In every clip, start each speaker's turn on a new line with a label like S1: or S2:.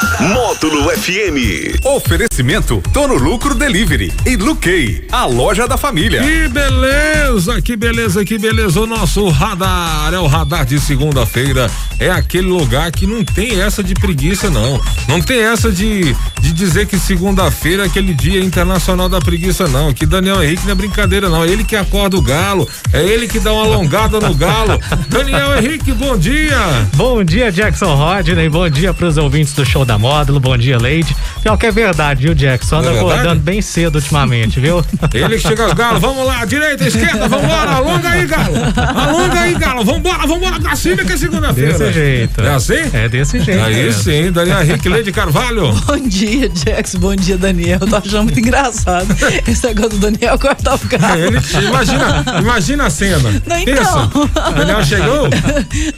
S1: Módulo FM.
S2: Oferecimento Tono Lucro Delivery e Luquei, a loja da família.
S3: Que beleza, que beleza, que beleza. O nosso radar é o radar de segunda-feira. É aquele lugar que não tem essa de preguiça, não. Não tem essa de, de dizer que segunda-feira é aquele dia internacional da preguiça, não. Que Daniel Henrique não é brincadeira, não. É ele que acorda o galo. É ele que dá uma alongada no galo. Daniel Henrique, bom dia.
S4: Bom dia, Jackson Rodney. Bom dia pros ouvintes do show da módulo. Bom dia, Leide. Pior que é verdade, viu, Jackson? Anda
S3: É
S4: acordando bem cedo ultimamente, viu?
S3: Ele chega aos galos, vamos lá, direita, esquerda, vambora, alonga aí, galo. Alonga aí, galo, vambora, vambora pra cima que é segunda-feira.
S4: Desse jeito.
S3: É assim?
S4: É desse jeito.
S3: Aí
S4: mesmo.
S3: sim, Daniel Henrique Leide Carvalho.
S5: Bom dia, Jax. Bom dia, Daniel. Eu tô achando muito engraçado esse negócio do Daniel cortar o carro.
S3: É, Ele, imagina, imagina a cena.
S5: Não, então.
S3: Pensa, Daniel chegou.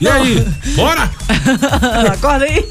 S3: E aí, bora?
S5: Acorda aí.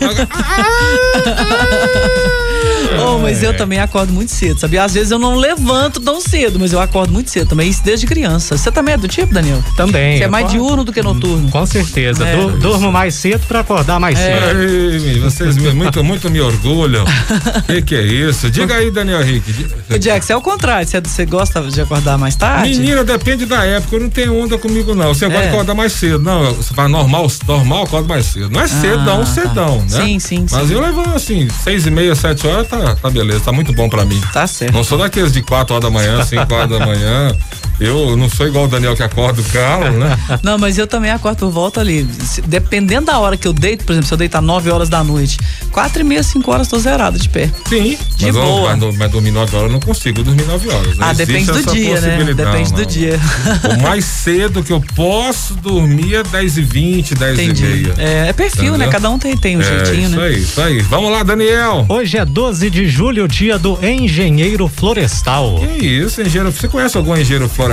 S5: Oh, mas eu também acordo muito cedo, sabia? Às vezes eu não levanto tão cedo, mas eu acordo muito cedo também, isso desde criança. Você também é do tipo, Daniel?
S4: Também.
S5: Você é mais
S4: acordo-
S5: diurno do que noturno.
S4: Com certeza.
S5: É.
S4: Du- durmo mais cedo pra acordar mais cedo.
S3: Ei, vocês me- muito, muito me orgulham. Que que é isso? Diga aí, Daniel Henrique.
S5: O Jax, é o contrário. Você, você gosta de acordar mais tarde?
S3: Menina, depende da época. Eu não tenho onda comigo, não. Você
S5: É.
S3: acordar mais cedo. Não, você fala normal, normal, acorda mais cedo. Não é cedão,
S5: tá.
S3: cedão, né?
S5: Sim, sim,
S3: Mas
S5: sim.
S3: eu levo assim, seis e meia, sete horas, tá, tá beleza, tá muito bom pra mim.
S5: Tá certo.
S3: Não sou daqueles de quatro horas da manhã, cinco horas da manhã. Eu não sou igual o Daniel que acorda o carro, né?
S5: Não, mas eu também acordo por volta ali. Dependendo da hora que eu deito, por exemplo, se eu deitar 9 horas da noite, quatro e meia, cinco horas tô zerado de pé.
S3: Sim.
S5: De
S3: mas eu-
S5: boa.
S3: mas, não- mas dormir nove horas eu não consigo dormir nove horas. Não
S5: Ah, depende do dia, né? Depende do
S3: não.
S5: dia.
S3: O mais cedo que eu posso dormir é 10 e 20, 10
S5: Entendi.
S3: e meia.
S5: É, é perfil, né?
S3: Entendeu?
S5: Cada um tem, tem um
S3: É,
S5: jeitinho,
S3: isso
S5: né?
S3: aí, isso aí. Vamos lá, Daniel.
S4: Hoje é 12 de julho, dia do engenheiro florestal.
S3: Que isso, engenheiro? Você conhece algum engenheiro florestal?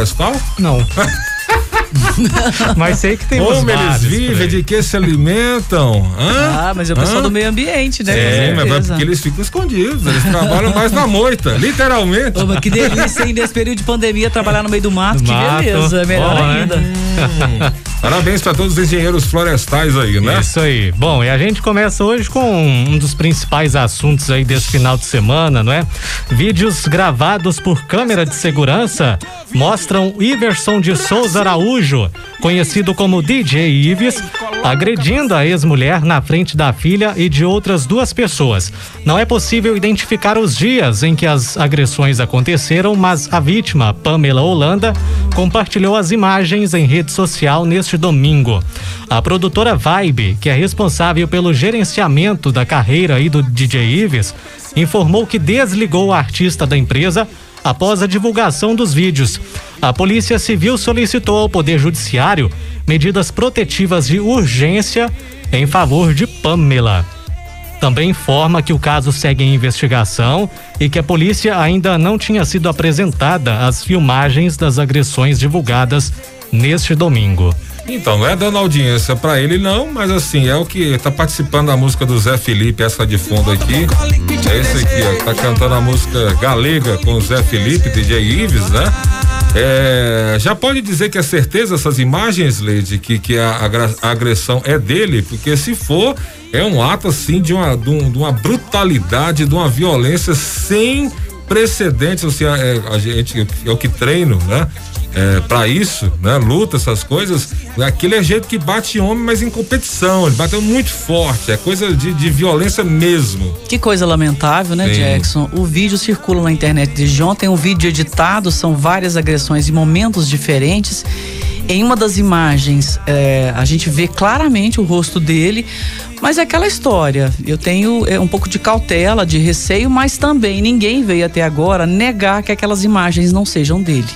S4: Não. Mas sei que tem
S3: Como eles vivem, de que se alimentam? Hã?
S5: Ah, mas é o pessoal
S3: Hã?
S5: do meio ambiente, né?
S3: É, mas é porque eles ficam escondidos, eles trabalham mais na moita, literalmente.
S5: Ô, que delícia, hein? Nesse período de pandemia, trabalhar no meio do mato,
S4: Do
S5: que
S4: mato.
S5: beleza. Melhor
S4: Bom, né?
S5: ainda.
S3: Parabéns para todos os engenheiros florestais aí, né?
S4: Isso aí. Bom, e a gente começa hoje com um dos principais assuntos aí desse final de semana, não é? Vídeos gravados por câmera de segurança mostram Iverson de Souza Araújo, conhecido como DJ Ives, agredindo a ex-mulher na frente da filha e de outras duas pessoas. Não é possível identificar os dias em que as agressões aconteceram, mas a vítima, Pamela Holanda, compartilhou as imagens em rede social neste domingo. A produtora Vibe, que é responsável pelo gerenciamento da carreira aí do DJ Ives, informou que desligou o artista da empresa após a divulgação dos vídeos. A Polícia Civil solicitou ao Poder Judiciário medidas protetivas de urgência em favor de Pamela. Também informa que o caso segue em investigação e que a polícia ainda não tinha sido apresentada as filmagens das agressões divulgadas neste domingo.
S3: Então, não é dando audiência pra ele não, mas assim, é o que tá participando da música do Zé Felipe, essa de fundo aqui. É esse aqui, ó, tá cantando a música galega com o Zé Felipe, DJ Ives, né? É, já pode dizer que é certeza essas imagens, Leide, que, que a, a agressão é dele, porque se for, é um ato assim de uma, de, um- de uma brutalidade, de uma violência sem precedentes, assim, é, a gente, eu que treino, né? É, para isso, né? Luta, essas coisas. Aquele é jeito que bate homem, mas em competição. Ele bateu muito forte. É coisa de, de violência mesmo.
S5: Que coisa lamentável, né,
S3: Sim.
S5: Jackson? O vídeo circula na internet desde ontem, um vídeo editado, são várias agressões em momentos diferentes. Em uma das imagens, é, a gente vê claramente o rosto dele, mas é aquela história. Eu tenho é, um pouco de cautela, de receio, mas também ninguém veio até agora negar que aquelas imagens não sejam dele.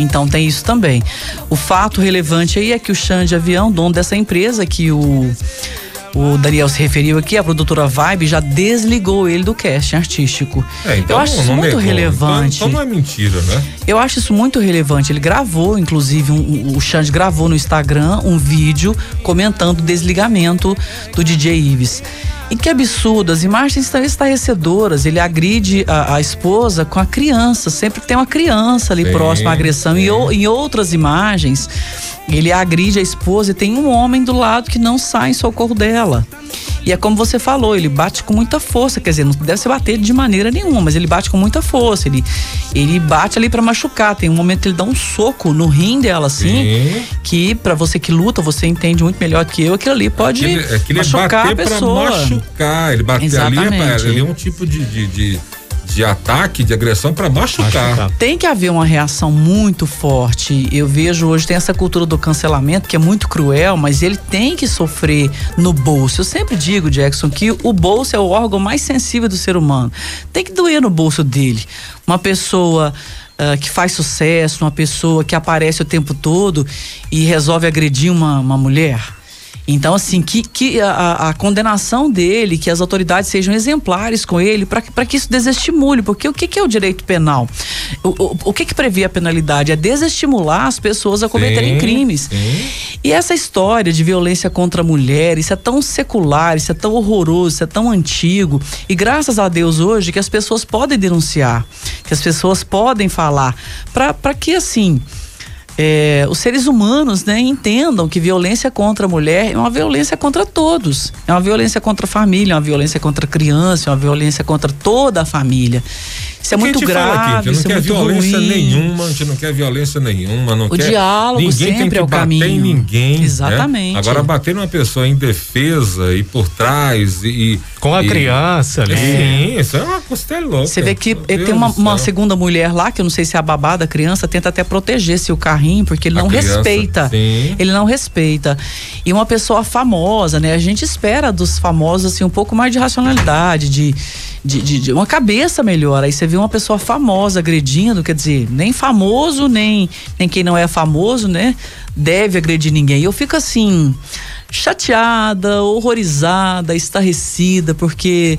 S5: Então tem isso também. O fato relevante aí é que o Xande Avião, dono dessa empresa que o, o Daniel se referiu aqui, a produtora Vibe já desligou ele do casting artístico.
S3: É, então
S5: Eu acho isso muito
S3: negou.
S5: relevante.
S3: Então, então não é mentira, né?
S5: Eu acho isso muito relevante. Ele gravou, inclusive, um- o Xande gravou no Instagram um vídeo comentando o desligamento do DJ Ives. E que absurdo, as imagens estão estarrecedoras. Ele agride a, a esposa com a criança, sempre tem uma criança ali
S3: Sim,
S5: próxima à agressão. E o- em outras imagens, ele agride a esposa e tem um homem do lado que não sai em socorro dela. E é como você falou, ele bate com muita força, quer dizer, não deve se bater de maneira nenhuma, mas ele bate com muita força. Ele, ele bate ali pra machucar. Tem um momento que ele dá um soco no rim dela, assim,
S3: Sim.
S5: que pra você que luta, você entende muito melhor que eu, aquilo ali pode
S3: é
S5: machucar a
S3: bater pra
S5: pessoa.
S3: machucar. Ele bater ali, é,
S5: Exatamente.
S3: ali é um tipo de, de, de, de ataque, de agressão pra machucar.
S4: Machucar.
S5: Tem que haver uma reação muito forte. Eu vejo hoje tem essa cultura do cancelamento que é muito cruel, mas ele tem que sofrer no bolso. Eu sempre digo, Jackson, que o bolso é o órgão mais sensível do ser humano. Tem que doer no bolso dele. Uma pessoa ah, que faz sucesso, uma pessoa que aparece o tempo todo e resolve agredir uma, uma mulher. Então, assim, que, que a- a, condenação dele, que as autoridades sejam exemplares com ele, para que isso desestimule. Porque o que, que é o direito penal? O, o, o que, que prevê a penalidade? É desestimular as pessoas a cometerem
S3: Sim,
S5: crimes.
S3: sim.
S5: E essa história de violência contra a mulher, isso é tão secular, isso é tão horroroso, isso é tão antigo. E graças a Deus hoje que as pessoas podem denunciar, que as pessoas podem falar, para que assim. É, os seres humanos né, entendam que violência contra a mulher é uma violência contra todos. É uma violência contra a família, é uma violência contra a criança, é uma violência contra toda a família. Isso é muito
S3: aqui,
S5: grave, isso é
S3: quer
S5: muito
S3: violência
S5: ruim.
S3: nenhuma, a gente não quer violência nenhuma, não
S5: O
S3: quer.
S5: diálogo
S3: ninguém
S5: sempre
S3: tem que
S5: é o
S3: bater
S5: caminho.
S3: em ninguém. né?
S5: Exatamente.
S3: Agora bater numa pessoa em defesa e por trás e
S4: Com a
S3: e-
S4: criança ali.
S3: Sim, isso é uma costela louca.
S5: Você vê que tem uma,
S3: do
S5: uma segunda mulher lá, que eu não sei se é a babá da criança, tenta até proteger seu carrinho, porque ele
S3: A
S5: não
S3: criança,
S5: respeita.
S3: sim.
S5: Ele não respeita. E uma pessoa famosa, né? A gente espera dos famosos, assim, um pouco mais de racionalidade, de, de, de- de uma cabeça melhor. Aí você vê uma pessoa famosa agredindo, quer dizer, nem famoso, nem, nem quem não é famoso, né? Deve agredir ninguém. E eu fico assim, chateada, horrorizada, estarrecida, porque.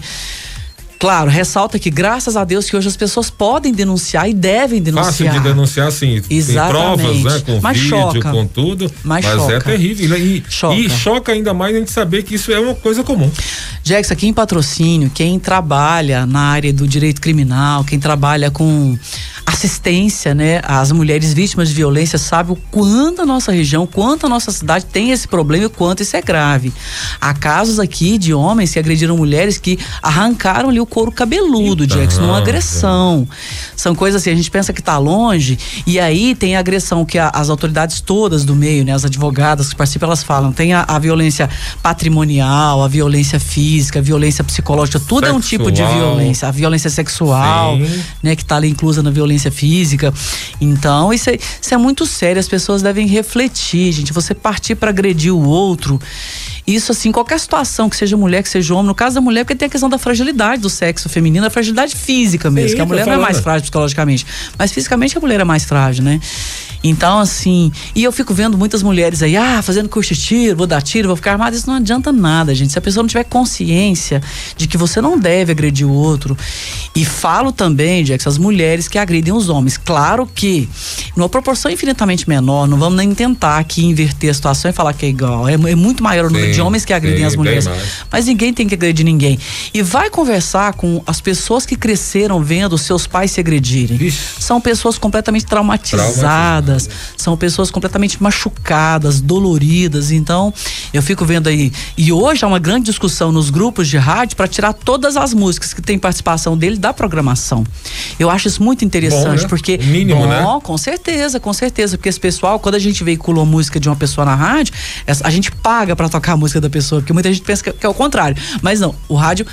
S5: Claro, ressalta que graças a Deus que hoje as pessoas podem denunciar e devem
S3: Fácil
S5: denunciar.
S3: de denunciar, sim. Tem
S5: Exatamente.
S3: provas, né? Com
S5: Mas
S3: vídeo,
S5: choca.
S3: com tudo.
S5: Mas
S3: é
S5: choca.
S3: terrível. E,
S5: Choca.
S3: e choca ainda mais a gente saber que isso é uma coisa comum.
S5: Aqui em patrocínio, quem trabalha na área do direito criminal, quem trabalha com assistência, né, às mulheres vítimas de violência, sabe o quanto a nossa região, quanto a nossa cidade tem esse problema e o quanto isso é grave. Há casos aqui de homens que agrediram mulheres que arrancaram ali o couro cabeludo,
S3: Então,
S5: Jax, numa agressão. São coisas assim, a gente pensa que tá longe, e aí tem a agressão que a- as autoridades todas do meio, né, as advogadas que participam, elas falam, tem a, a violência patrimonial, a violência física, a violência psicológica, tudo é um tipo de
S3: Sexual.
S5: violência, a violência sexual,
S3: Sim.
S5: né, que está ali inclusa na violência física. Então, isso é, isso é muito sério, as pessoas devem refletir, gente, você partir para agredir o outro. Isso assim, qualquer situação, que seja mulher, que seja homem, no caso da mulher, porque tem a questão da fragilidade do sexo feminino, a fragilidade física mesmo,
S3: Sim,
S5: que a mulher não é mais frágil psicologicamente, mas fisicamente a mulher é mais frágil, né? Então, assim, e eu fico vendo muitas mulheres aí, ah, fazendo curso de tiro, vou dar tiro, vou ficar armada, isso não adianta nada, gente. Se a pessoa não tiver consciência de que você não deve agredir o outro. E falo também, Jax, as mulheres que agridem os homens. Claro que, numa proporção infinitamente menor, não vamos nem tentar aqui inverter a situação e falar que é igual. É, é muito maior o número
S3: Sim,
S5: de homens que agridem
S3: sim,
S5: as mulheres. Mas ninguém tem que agredir ninguém. E vai conversar com as pessoas que cresceram vendo seus pais se agredirem.
S3: Vixe.
S5: São pessoas completamente traumatizadas, são pessoas completamente machucadas, doloridas. Então, eu fico vendo aí. E hoje há uma grande discussão nos grupos de rádio para tirar todas as músicas que tem participação dele da programação. Eu acho isso muito interessante,
S3: Bom, né?
S5: porque.
S3: O mínimo,
S5: bom,
S3: né?
S5: com certeza, com certeza. Porque esse pessoal, quando a gente veicula uma música de uma pessoa na rádio, a gente paga para tocar a música da pessoa, porque muita gente pensa que, que é o contrário. Mas não, o rádio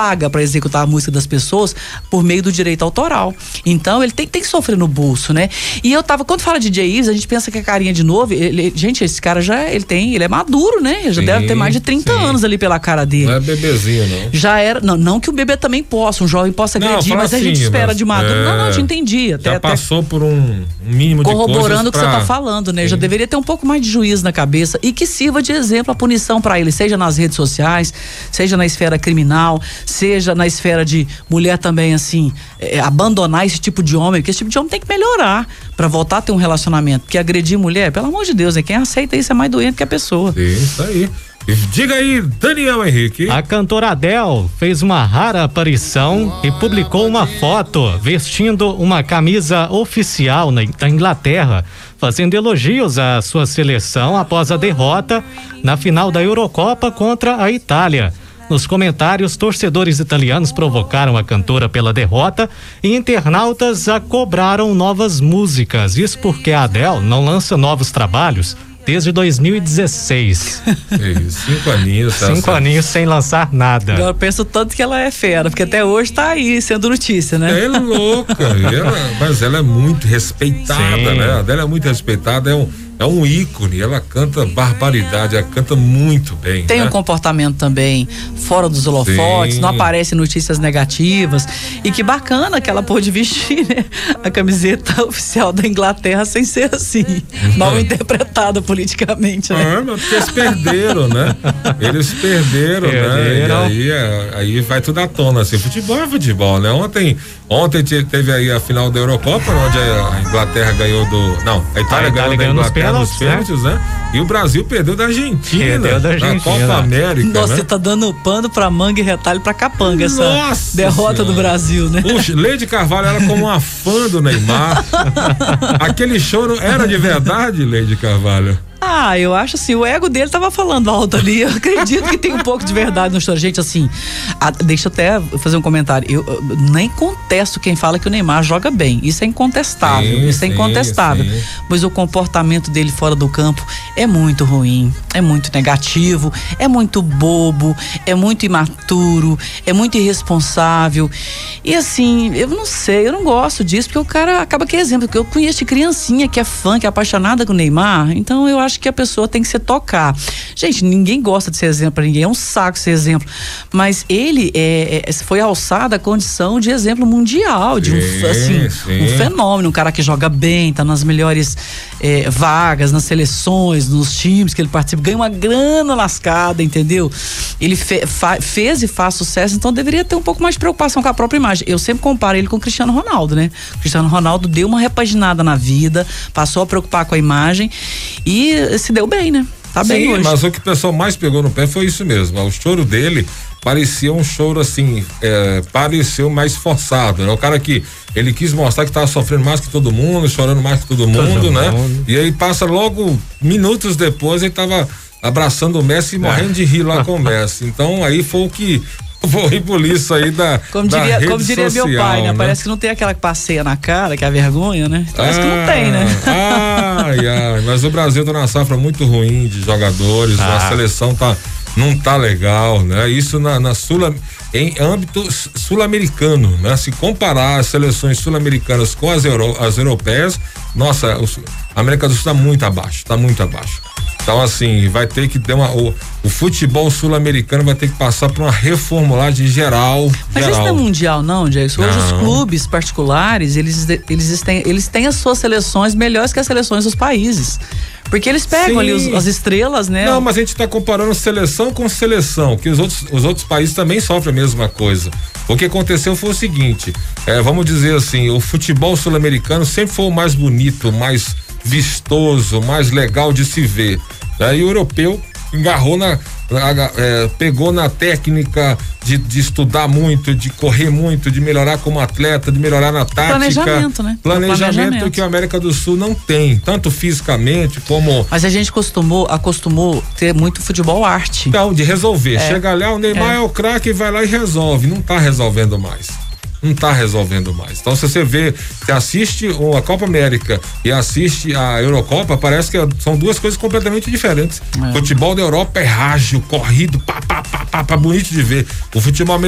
S5: paga para executar a música das pessoas por meio do direito autoral. Então ele tem, tem que sofrer no bolso, né? E eu tava, quando fala de Ives, a gente pensa que a carinha de novo, ele- gente, esse cara já ele tem, ele é maduro, né? Já
S3: Sim,
S5: deve ter mais de 30
S3: sim.
S5: anos ali pela cara dele.
S3: Não é bebezinho, não.
S5: Já era, não, não que o bebê também possa, um jovem possa
S3: Não,
S5: agredir,
S3: fala
S5: mas a gente
S3: assim,
S5: espera de maduro.
S3: é,
S5: não, não, a gente entendia. Até,
S3: Já
S5: até
S3: passou por um mínimo de
S5: corroborando o que você
S3: pra-
S5: está falando, né? Já
S3: Sim.
S5: deveria ter um pouco mais de juízo na cabeça e que sirva de exemplo a punição para ele, seja nas redes sociais, seja na esfera criminal, seja na esfera de mulher também, assim, é, abandonar esse tipo de homem, porque esse tipo de homem tem que melhorar para voltar a ter um relacionamento. Porque agredir mulher, pelo amor de Deus, né? Quem aceita isso é mais doente que a pessoa.
S3: Sim, isso aí. Diga aí, Daniel Henrique.
S4: A cantora Adele fez uma rara aparição e publicou uma foto vestindo uma camisa oficial na, da Inglaterra, fazendo elogios à sua seleção após a derrota na final da Eurocopa contra a Itália. Nos comentários, torcedores italianos provocaram a cantora pela derrota e internautas a cobraram novas músicas. Isso porque a Adele não lança novos trabalhos desde 2016.
S3: cinco aninhos.
S4: Tá cinco aninhos sem lançar nada.
S5: Eu penso tanto que ela é fera, porque até hoje tá aí sendo notícia, né?
S3: É louca, ela, mas ela é muito respeitada, Sim. né? A dela é muito respeitada, é um é um ícone, ela canta barbaridade, ela canta muito bem.
S5: Tem
S3: né?
S5: um comportamento também fora dos holofotes, Sim. não aparece notícias negativas. E que bacana que ela pôde vestir né? a camiseta oficial da Inglaterra sem ser assim, uhum. mal interpretada politicamente. Né?
S3: Ah, mas porque eles perderam, né? Eles perderam, perderam. né? E aí, aí vai tudo à tona, assim. Futebol é futebol, né? Ontem, ontem teve aí a final da Eurocopa, onde a Inglaterra ganhou do. Não, a Itália, a Itália ganhou, ganhou da Inglaterra nos pênaltis, né? E o Brasil perdeu da Argentina. Perdeu da Argentina. Na Copa América.
S5: Nossa,
S3: né?
S5: você tá dando pano pra manga e retalho pra capanga essa Nossa derrota senhora. do Brasil, né?
S3: Puxa, Leide Carvalho era como uma fã do Neymar. Aquele choro era de verdade, Leide Carvalho?
S5: Ah, eu acho assim, o ego dele tava falando alto ali. Eu acredito que tem um pouco de verdade no história. Gente, assim, a, deixa eu até fazer um comentário. Eu, eu, nem contesto quem fala que o Neymar joga bem. Isso é incontestável. Sim, isso é incontestável. Sim. Mas o comportamento dele fora do campo é muito ruim, é muito negativo, é muito bobo, é muito imaturo, é muito irresponsável. E assim, eu não sei, eu não gosto disso, porque o cara acaba que é exemplo. Eu conheço criancinha que é fã, que é apaixonada com o Neymar. Então eu acho acho que a pessoa tem que se tocar. Gente, ninguém gosta de ser exemplo para ninguém, é um saco ser exemplo. Mas ele é, é, foi alçado à condição de exemplo mundial, de um, assim, um fenômeno, um cara que joga bem, tá nas melhores é, vagas, nas seleções, nos times que ele participa, ganha uma grana lascada, entendeu? Ele fe, fa, fez e faz sucesso, então deveria ter um pouco mais de preocupação com a própria imagem. Eu sempre comparo ele com o Cristiano Ronaldo, né? O Cristiano Ronaldo deu uma repaginada na vida, passou a preocupar com a imagem e se deu bem, né? Tá Sim, bem hoje.
S3: mas o que o pessoal mais pegou no pé foi isso mesmo. O choro dele parecia um choro assim, é, pareceu mais forçado. Né? O cara que ele quis mostrar que estava sofrendo mais que todo mundo, chorando mais que todo mundo, todo né? Mundo. E aí passa logo minutos depois ele estava abraçando o Messi e morrendo é. de rir lá com o Messi. Então aí foi o que Vou engolir isso aí da.
S5: Como diria, como diria social, meu pai, né? né? Parece que não tem aquela que passeia na cara, que é a vergonha, né? Parece ah, que não tem, né?
S3: Ai, ai, mas o Brasil tá numa safra muito ruim de jogadores, ah. a seleção tá, não tá legal, né? Isso na, na Sul, em âmbito sul-americano, né? Se comparar as seleções sul-americanas com as, euro, as europeias, nossa, a América do Sul tá muito abaixo, tá muito abaixo. Então, assim, vai ter que ter uma. O, o futebol sul-americano vai ter que passar por uma reformulagem geral.
S5: Mas
S3: geral.
S5: isso não é mundial, não, Jackson. Hoje os clubes particulares, eles, eles, têm, eles têm as suas seleções melhores que as seleções dos países. Porque eles pegam Sim. ali os, as estrelas, né?
S3: Não, mas a gente está comparando seleção com seleção, que os outros, os outros países também sofrem a mesma coisa. O que aconteceu foi o seguinte: é, vamos dizer assim, o futebol sul-americano sempre foi o mais bonito, mais vistoso, mais legal de se ver. Aí o europeu engarrou na, é, pegou na técnica de, de, estudar muito, de correr muito, de melhorar como atleta, de melhorar na tática.
S5: Planejamento, né?
S3: Planejamento, planejamento. que a América do Sul não tem, tanto fisicamente como.
S5: Mas a gente acostumou, acostumou ter muito futebol arte.
S3: Então, de resolver. É. Chega lá, o Neymar é, é o craque, vai lá e resolve. Não tá resolvendo mais não está resolvendo mais. Então, se você vê, você assiste a Copa América e assiste a Eurocopa, parece que são duas coisas completamente diferentes. É. Futebol da Europa é rágil, corrido, pá, pá, pá, pá, pá bonito de ver. O futebol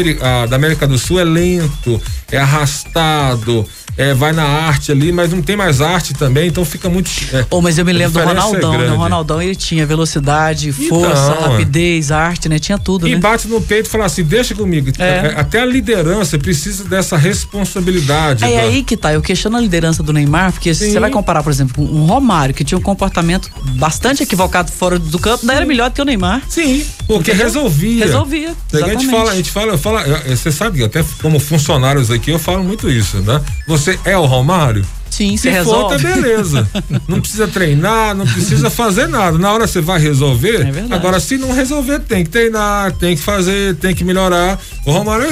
S3: da América do Sul é lento, é arrastado, é, vai na arte ali, mas não tem mais arte também, então fica muito.
S5: É, oh, mas eu me lembro do é Ronaldão, é né? O Ronaldão ele tinha velocidade, força, então, rapidez, arte, né? Tinha tudo.
S3: E
S5: né?
S3: bate no peito e fala assim: deixa comigo. É. é. Até a liderança precisa dessa responsabilidade.
S5: É da... aí que tá. Eu questiono a liderança do Neymar, porque se você vai comparar, por exemplo, com um Romário, que tinha um comportamento bastante equivocado fora do campo, daí era melhor do que o Neymar.
S3: Sim, porque Entendeu? resolvia.
S5: Resolvia.
S3: A gente fala, a gente fala, fala, você sabe, até como funcionários aqui, eu falo muito isso, né? Você você é o Romário?
S5: Sim,
S3: Se
S5: você
S3: for, tá
S5: resolve.
S3: beleza. Não precisa treinar, não precisa fazer nada. Na hora você vai resolver.
S5: É verdade.
S3: Agora, se não resolver, tem que treinar, tem que fazer, tem que melhorar. O Romário,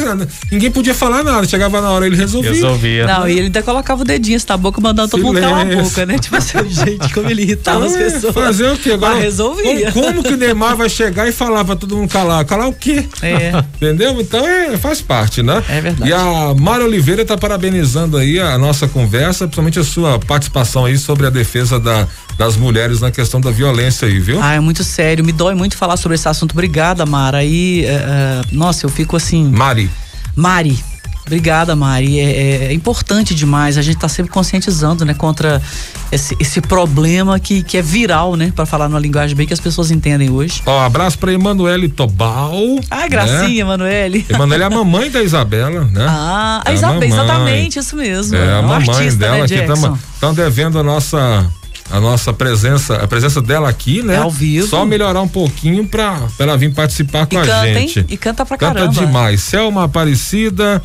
S3: ninguém podia falar nada. Chegava na hora, ele resolvia.
S4: Resolvia.
S5: Não, e ele ainda colocava o dedinho na boca, mandando todo mundo calar a boca, né? Tipo assim, gente, como ele irritava as
S3: Então, é,
S5: pessoas.
S3: Fazer o quê? Agora,
S5: Mas resolvia.
S3: Como, como que o Neymar vai chegar e falar pra todo mundo calar? Calar o quê?
S5: É.
S3: Entendeu? Então é, faz parte, né?
S5: É verdade.
S3: E a Mara Oliveira tá parabenizando aí a nossa conversa, principalmente a sua participação aí sobre a defesa da, das mulheres na questão da violência aí, viu?
S5: Ah, é muito sério. Me dói muito falar sobre esse assunto. Obrigada, Mara. E, é, é, nossa, eu fico assim.
S3: Mari.
S5: Mari. Obrigada, Mari. É, é- é importante demais. A gente tá sempre conscientizando, né, contra esse, esse problema que, que é viral, né, para falar numa linguagem bem que as pessoas entendem hoje.
S3: Ó, abraço pra Emanuele Tobal.
S5: Ah, gracinha, Manoele.
S3: Né? Emanuele é a mamãe da Isabela, né?
S5: Ah, a
S3: É a
S5: Isabel,
S3: mamãe.
S5: exatamente, isso mesmo.
S3: É, a
S5: um
S3: mamãe
S5: artista,
S3: dela
S5: né, Jackson?
S3: estão devendo a nossa a nossa presença, a presença dela aqui, né?
S5: É ao vivo.
S3: Só melhorar um pouquinho pra, pra ela vir participar com
S5: E
S3: a
S5: canta, hein?
S3: gente.
S5: E canta pra
S3: Canta
S5: caramba.
S3: demais. Selma Aparecida,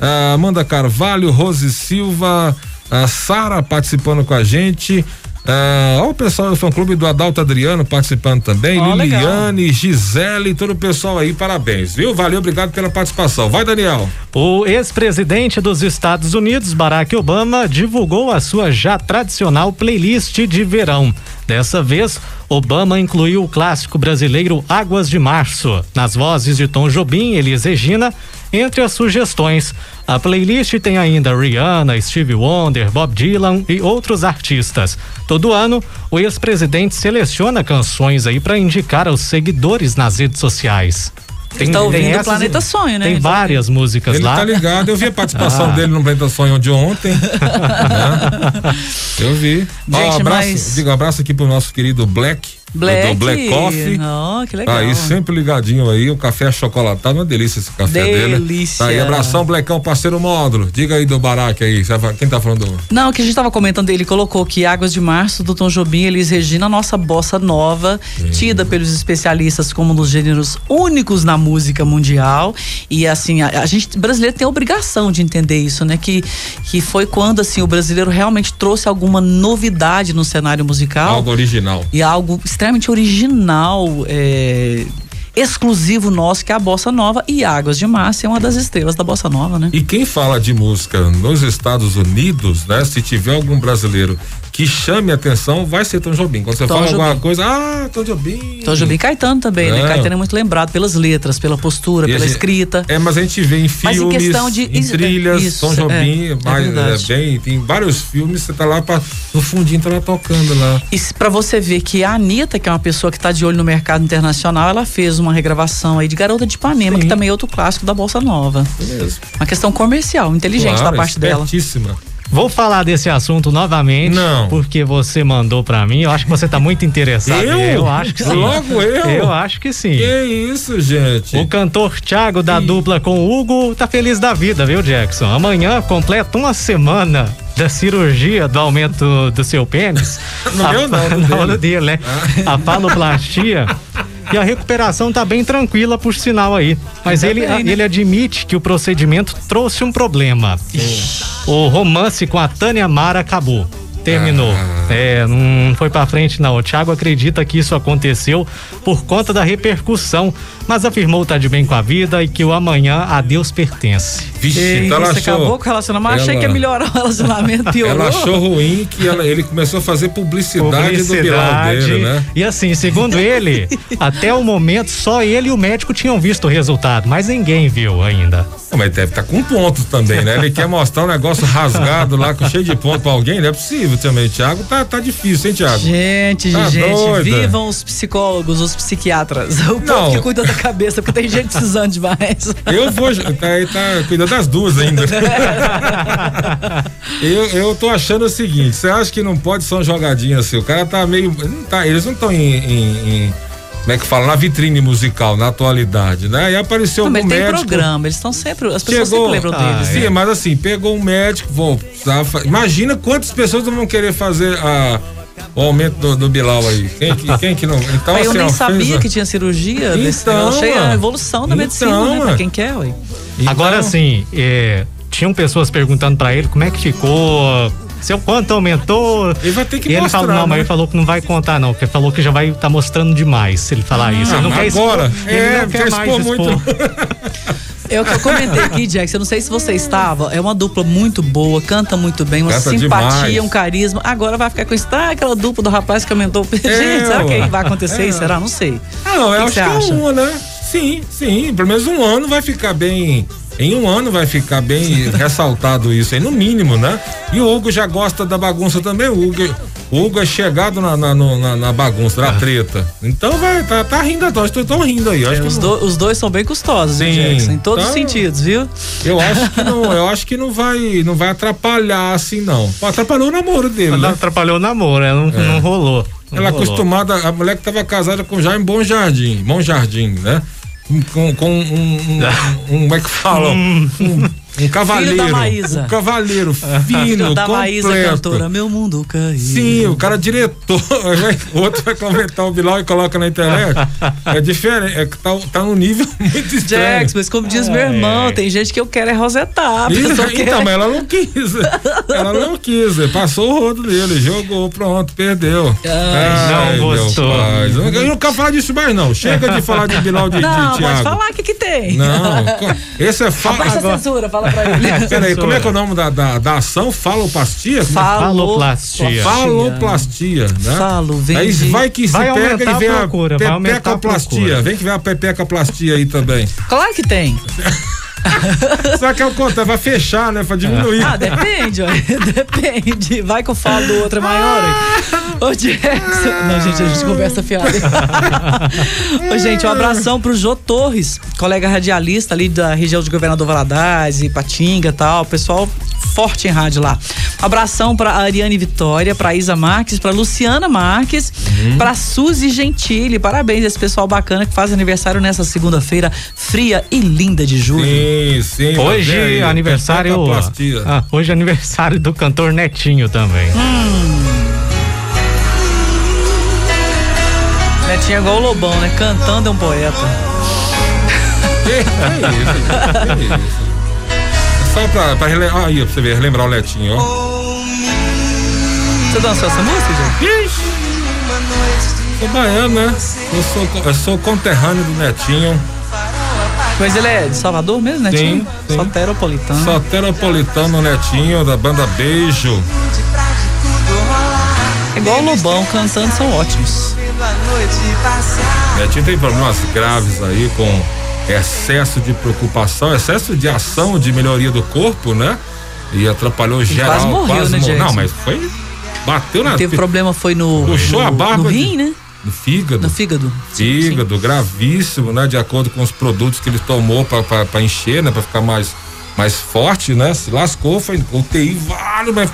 S3: a Amanda Carvalho, Rose Silva, a Sara participando com a gente. Ah, o pessoal do fã clube do Adalto Adriano participando também,
S5: legal.
S3: Liliane, Gisele, todo o pessoal aí, parabéns, viu? Valeu, obrigado pela participação. Vai, Daniel.
S4: O ex-presidente dos Estados Unidos, Barack Obama, divulgou a sua já tradicional playlist de verão. Dessa vez, Obama incluiu o clássico brasileiro Águas de Março, nas vozes de Tom Jobim e Elis Regina, entre as sugestões. A playlist tem ainda Rihanna, Stevie Wonder, Bob Dylan e outros artistas. Todo ano, o ex-presidente seleciona canções aí para indicar aos seguidores nas redes sociais.
S5: Ele tá ouvindo o
S4: essas-
S5: Planeta Sonho, né?
S4: Tem
S5: Ele
S4: várias músicas
S3: Ele
S4: lá.
S3: tá ligado, eu vi a participação
S4: Ah.
S3: dele no Planeta Sonho de ontem. né? Eu vi. Ó,
S5: Gente,
S3: abraço,
S5: mas-
S3: digo um abraço aqui pro nosso querido Black.
S5: Black.
S3: Black Coffee.
S5: Não, que legal.
S3: Aí sempre ligadinho aí, o café achocolatado, uma delícia esse café dele.
S5: Delícia.
S3: Tá aí, abração, Blecão, parceiro módulo. Diga aí do Barack aí, quem tá falando? do-
S5: Não, que a gente tava comentando, ele colocou que Águas de Março, do Tom Jobim, Elis Regina, nossa bossa nova, tida pelos especialistas como um dos gêneros únicos na música mundial. E assim, a, a gente brasileiro tem a obrigação de entender isso, né? Que, que foi quando assim o brasileiro realmente trouxe alguma novidade no cenário musical.
S3: Algo original.
S5: E algo extremamente original, é, exclusivo nosso, que é a Bossa Nova. E Águas de Março é uma das estrelas da Bossa Nova, né?
S3: E quem fala de música nos Estados Unidos, né? Se tiver algum brasileiro que chame a atenção, vai ser Tom Jobim. Quando você
S5: Tom
S3: fala
S5: Jobim.
S3: alguma coisa, ah, Tom Jobim.
S5: Então, Jobim Caetano também, né?
S3: É.
S5: Caetano é muito lembrado pelas letras, pela postura,
S3: E
S5: pela
S3: gente-
S5: escrita.
S3: É, mas a gente vê em
S5: Mas em
S3: filmes,
S5: questão de-
S3: em
S5: isso,
S3: trilhas,
S5: isso,
S3: Tom
S5: é,
S3: Jobim,
S5: é
S3: mas é, bem, tem vários filmes, você tá lá pra, no fundinho, tá lá tocando lá.
S5: E pra você ver que a Anitta, que é uma pessoa que tá de olho no mercado internacional, ela fez uma regravação aí de Garota de Ipanema,
S3: Sim.
S5: que também é outro clássico da Bolsa Nova.
S3: Beleza.
S5: Uma questão comercial, inteligente
S3: Claro,
S5: da parte dela.
S4: Vou falar desse assunto novamente.
S3: Não.
S4: Porque você mandou pra mim. Eu acho que você tá muito interessado.
S3: Eu?
S4: Eu acho que sim.
S3: Logo eu?
S4: Eu acho que sim.
S3: Que isso, gente?
S4: O cantor Thiago da dupla com o Hugo tá feliz da vida, viu, Jackson? Amanhã completa uma semana da cirurgia do aumento do seu pênis.
S3: No
S4: A-
S3: meu não,
S4: não,
S3: dele.
S4: né? A faloplastia. E a recuperação tá bem tranquila, por sinal aí. Mas ele,
S5: né?
S4: ele admite que o procedimento trouxe um problema. O romance com a Tânia Mara acabou. Terminou.
S3: Ah.
S4: É, não foi pra frente não. O Thiago acredita que isso aconteceu por conta da repercussão, mas afirmou estar de bem com a vida e que o amanhã a Deus pertence.
S3: Vixe,
S5: E
S3: então ela
S5: você
S3: achou,
S5: acabou com o relacionamento, mas achei
S3: ela-
S5: que ia melhorar o relacionamento, piorou.
S3: ela achou ruim que ela- ele começou a fazer publicidade, do Bilal dele, né?
S4: E assim, segundo ele, até o momento só ele e o médico tinham visto o resultado, mas ninguém viu ainda.
S3: Não, Mas deve estar com pontos também, né? Ele quer mostrar um negócio rasgado lá, com cheio de ponto pra alguém, não é possível também. Thiago tá, tá difícil, hein, Thiago?
S5: Gente,
S3: Tá
S5: gente,
S3: doida.
S5: vivam os psicólogos, os psiquiatras. O
S3: Não.
S5: povo que cuida da cabeça, porque tem gente precisando demais.
S3: Eu vou. Tá, tá cuidando das duas ainda. eu, eu tô achando o seguinte: você acha que não pode ser uma jogadinha assim? O cara tá meio. Tá, eles não estão em, em- em- Como é que fala? Na vitrine musical, na atualidade, né? E apareceu
S5: Não,
S3: um
S5: mas tem
S3: médico.
S5: programa, eles estão sempre. As pessoas
S3: Chegou,
S5: sempre lembram
S4: Ah,
S5: deles.
S3: Sim, mas assim, pegou um médico, vou, imagina quantas pessoas não vão querer fazer a, o aumento do, do Bilal aí. Quem, que- quem que não? Então,
S5: Mas eu
S3: assim,
S5: nem
S3: ó,
S5: sabia
S3: fez
S5: que tinha cirurgia. desse
S3: Então,
S5: negócio. Achei a evolução da medicina,
S3: Então,
S5: né? Pra
S3: mano.
S5: quem quer, ué.
S3: Então,
S4: Agora sim, é, tinham pessoas perguntando pra ele como é que ficou seu quanto aumentou.
S3: Ele vai ter que
S4: e ele
S3: mostrar,
S4: falou, não,
S3: né?
S4: mas ele falou que não vai contar, não, porque ele falou que já vai estar mostrando demais se ele falar isso. Ele não quer
S3: agora.
S4: expor, ele
S3: É,
S4: não quer
S3: já
S4: mais
S3: expor muito.
S5: É que eu comentei aqui, Jax. Eu não sei se você estava. É uma dupla muito boa, canta muito bem, uma
S3: Canta
S5: simpatia,
S3: demais.
S5: um carisma. Agora vai ficar com isso. Ah, aquela dupla do rapaz que aumentou. Gente,
S3: É,
S5: será que vai acontecer? isso? Será? Não sei.
S3: Ah, não, eu
S5: O
S3: acho
S5: que
S3: que,
S5: você
S3: é
S5: acha?
S3: um, né? Sim, sim. Pelo menos um ano vai ficar bem. Em um ano vai ficar bem ressaltado isso aí, no mínimo, né? E o Hugo já gosta da bagunça também. O Hugo, o Hugo é chegado na, na, na- na bagunça, na treta. Então vai, tá, tá rindo, estão rindo aí. Que
S5: Os, do- os dois são bem custosos, hein,
S3: Sim.
S5: Jackson? Em todos os
S3: Então-
S5: sentidos, viu?
S3: eu acho que não, eu acho que não vai, não vai atrapalhar assim, não. Atrapalhou o namoro dele,
S4: Mas
S3: né?
S4: atrapalhou o namoro, né? não, não rolou. não
S3: Ela
S4: rolou.
S3: acostumada, a mulher que estava casada com Jaime Bom Jardim, Bom Jardim, né? Com, com um, um, um- como é que fala? Um, um cavaleiro.
S5: Maísa.
S3: Um cavaleiro fino,
S5: Filho da Maísa,
S3: completo.
S5: cantora, meu mundo caiu.
S3: Sim, o cara é diretor. o outro vai comentar o Bilal e coloca na internet. É diferente, é que tá, tá num nível muito estranho.
S5: Jax, mas como diz meu irmão, tem gente que eu quero é rosetar.
S3: Isso,
S5: quer-
S3: então, mas ela não quis. Ela não quis. Passou o rodo dele, jogou, pronto, perdeu.
S4: Ai, não
S3: meu
S4: gostou.
S3: pai. Eu não quero falar disso mais, não. Chega de falar de Bilal de,
S5: Não,
S3: de
S5: pode
S3: Thiago.
S5: falar o que, que tem.
S3: Não, esse é fa...
S5: Baixa a censura, fala pra ele.
S3: Peraí, como é que é o nome da, da, da ação? Faloplastia?
S4: Faloplastia.
S3: Faloplastia, né?
S5: Falo, vem
S3: Aí vai que se
S4: Vai
S3: pega e vem
S4: a
S3: a
S4: procura, a.
S3: Vem que vem a pepecoplastia aí também.
S5: Claro que tem.
S3: Só que é o contrário, vai fechar, né? Pra diminuir.
S5: Ah, depende, ó. depende. Vai que eu falo do outro é maior. hein? Ô, Jackson. Não, gente, a gente conversa fiada. Ô, gente, um abração pro Jô Torres, colega radialista ali da região de Governador Valadares e Patinga e tal. Pessoal forte em rádio lá. Abração pra Ariane Vitória, pra Isa Marques, pra Luciana Marques, pra Suzy Gentili. Parabéns a esse pessoal bacana que faz aniversário nessa segunda-feira fria e linda de julho.
S3: Sim, sim.
S4: Hoje
S3: mas aí,
S4: aniversário. Ah, hoje é aniversário do cantor Netinho também.
S5: Netinho é igual o Lobão, né? Cantando é um poeta.
S3: Que, que isso, que isso. Só pra, pra relembrar, aí, pra você ver, relembrar o Netinho, ó.
S5: Você dançou essa música, gente?
S3: Sou baiano, né? Eu sou, eu sou conterrâneo do Netinho,
S5: Mas ele é de Salvador mesmo, Netinho?
S3: Sim, sim.
S5: Soteropolitano.
S3: soteropolitano Netinho, da banda Beijo.
S5: É igual o Lobão, cantando são ótimos.
S3: Netinho tem problemas graves aí com excesso de preocupação, excesso de ação de melhoria do corpo, né? E atrapalhou geral.
S5: quase morreu, né,
S3: mo-
S5: Jackson?
S3: Não, mas foi. Bateu na.
S5: Teve problema foi no.
S3: Puxou
S5: no,
S3: a barba
S5: No
S3: de-
S5: rim, né?
S3: No fígado.
S5: No fígado.
S3: Fígado, gravíssimo, né? De acordo com os produtos que ele tomou pra encher, né? Pra ficar mais, mais forte, né? Se lascou, foi UTI, vários, mas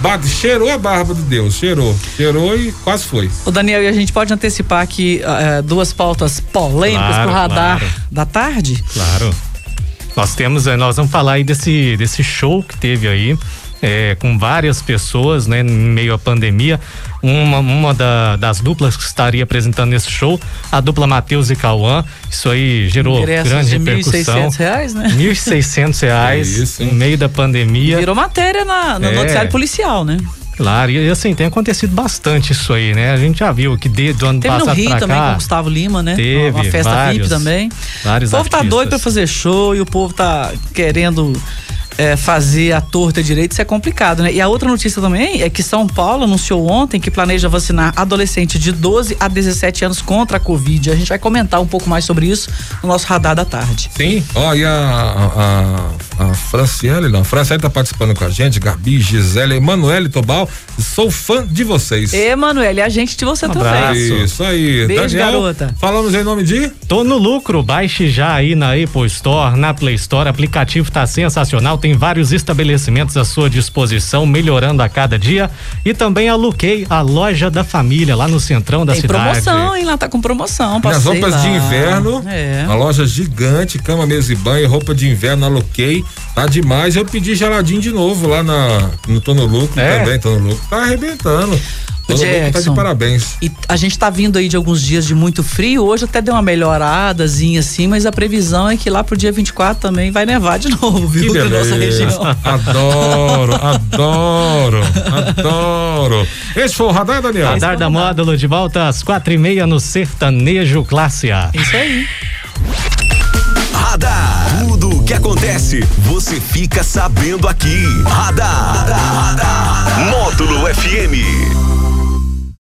S3: bate- cheirou a barba de Deus, cheirou. Cheirou e quase foi.
S5: O Daniel, e a gente pode antecipar aqui eh, duas pautas polêmicas
S4: Claro,
S5: pro radar
S4: claro.
S5: da tarde?
S4: Claro. Nós temos, eh, nós vamos falar aí desse, desse show que teve aí, eh, com várias pessoas, né, em meio à pandemia. Uma, uma da- das duplas que estaria apresentando esse show, a dupla Matheus e Cauã. Isso aí gerou
S5: Ingressos
S4: grande
S5: de
S4: repercussão.
S5: 1.600 reais, né?
S4: 1.600 reais
S3: É isso,
S4: em meio da pandemia.
S5: Virou matéria na, no
S4: É.
S5: noticiário policial, né?
S4: Claro, e assim, tem acontecido bastante isso aí, né? A gente já viu que de, do ano
S5: Teve no
S4: passado
S5: Rio
S4: pra
S5: também com
S4: cá.
S5: o Gustavo Lima, né?
S4: Teve,
S5: Uma festa
S4: vários-
S5: VIP também.
S4: vários
S5: o povo tá
S4: artistas.
S5: doido pra fazer show e o povo tá querendo é, fazer a torta direito, isso é complicado, né? E a outra notícia também é que São Paulo anunciou ontem que planeja vacinar adolescentes de 12 a 17 anos contra a Covid. A gente vai comentar um pouco mais sobre isso no nosso radar da tarde.
S3: Sim, ó, e a, a, a Franciele, não, a Franciele tá participando com a gente, Gabi, Gisele, Emanuele Tobal, sou fã de vocês.
S5: Emanuele, a gente de você
S4: Um
S5: também.
S4: abraço.
S3: Isso aí.
S5: Beijo,
S3: Daniel,
S5: garota.
S3: Falamos em nome de?
S4: Tô no lucro, baixe já aí na Apple Store, na Play Store, aplicativo tá sensacional, tem vários estabelecimentos à sua disposição, melhorando a cada dia e também a Luquei, a loja da família lá no centrão da
S5: Tem
S4: cidade.
S5: promoção, hein? Lá tá com promoção.
S3: Nas roupas
S5: lá.
S3: de inverno,
S5: É.
S3: uma loja gigante, cama, mesa e banho, roupa de inverno, aloquei, tá demais. Eu pedi geladinho de novo lá na, no Tô no Lucro
S4: É?
S3: também, Tô no Lucro. Tá arrebentando. Todo mundo tá de
S5: Jackson.
S3: parabéns.
S5: E a gente tá vindo aí de alguns dias de muito frio, hoje até deu uma melhoradazinha assim, mas a previsão é que lá pro dia 24 também vai nevar de novo, viu?
S3: Que
S5: nossa região.
S3: Adoro, adoro, adoro. Esse foi o radar, Daniel?
S4: Radar da Módulo de volta às quatro e meia no Sertanejo Classe A.
S5: Isso aí.
S1: Radar. Tudo o que acontece, você fica sabendo aqui. Radar. Módulo FM.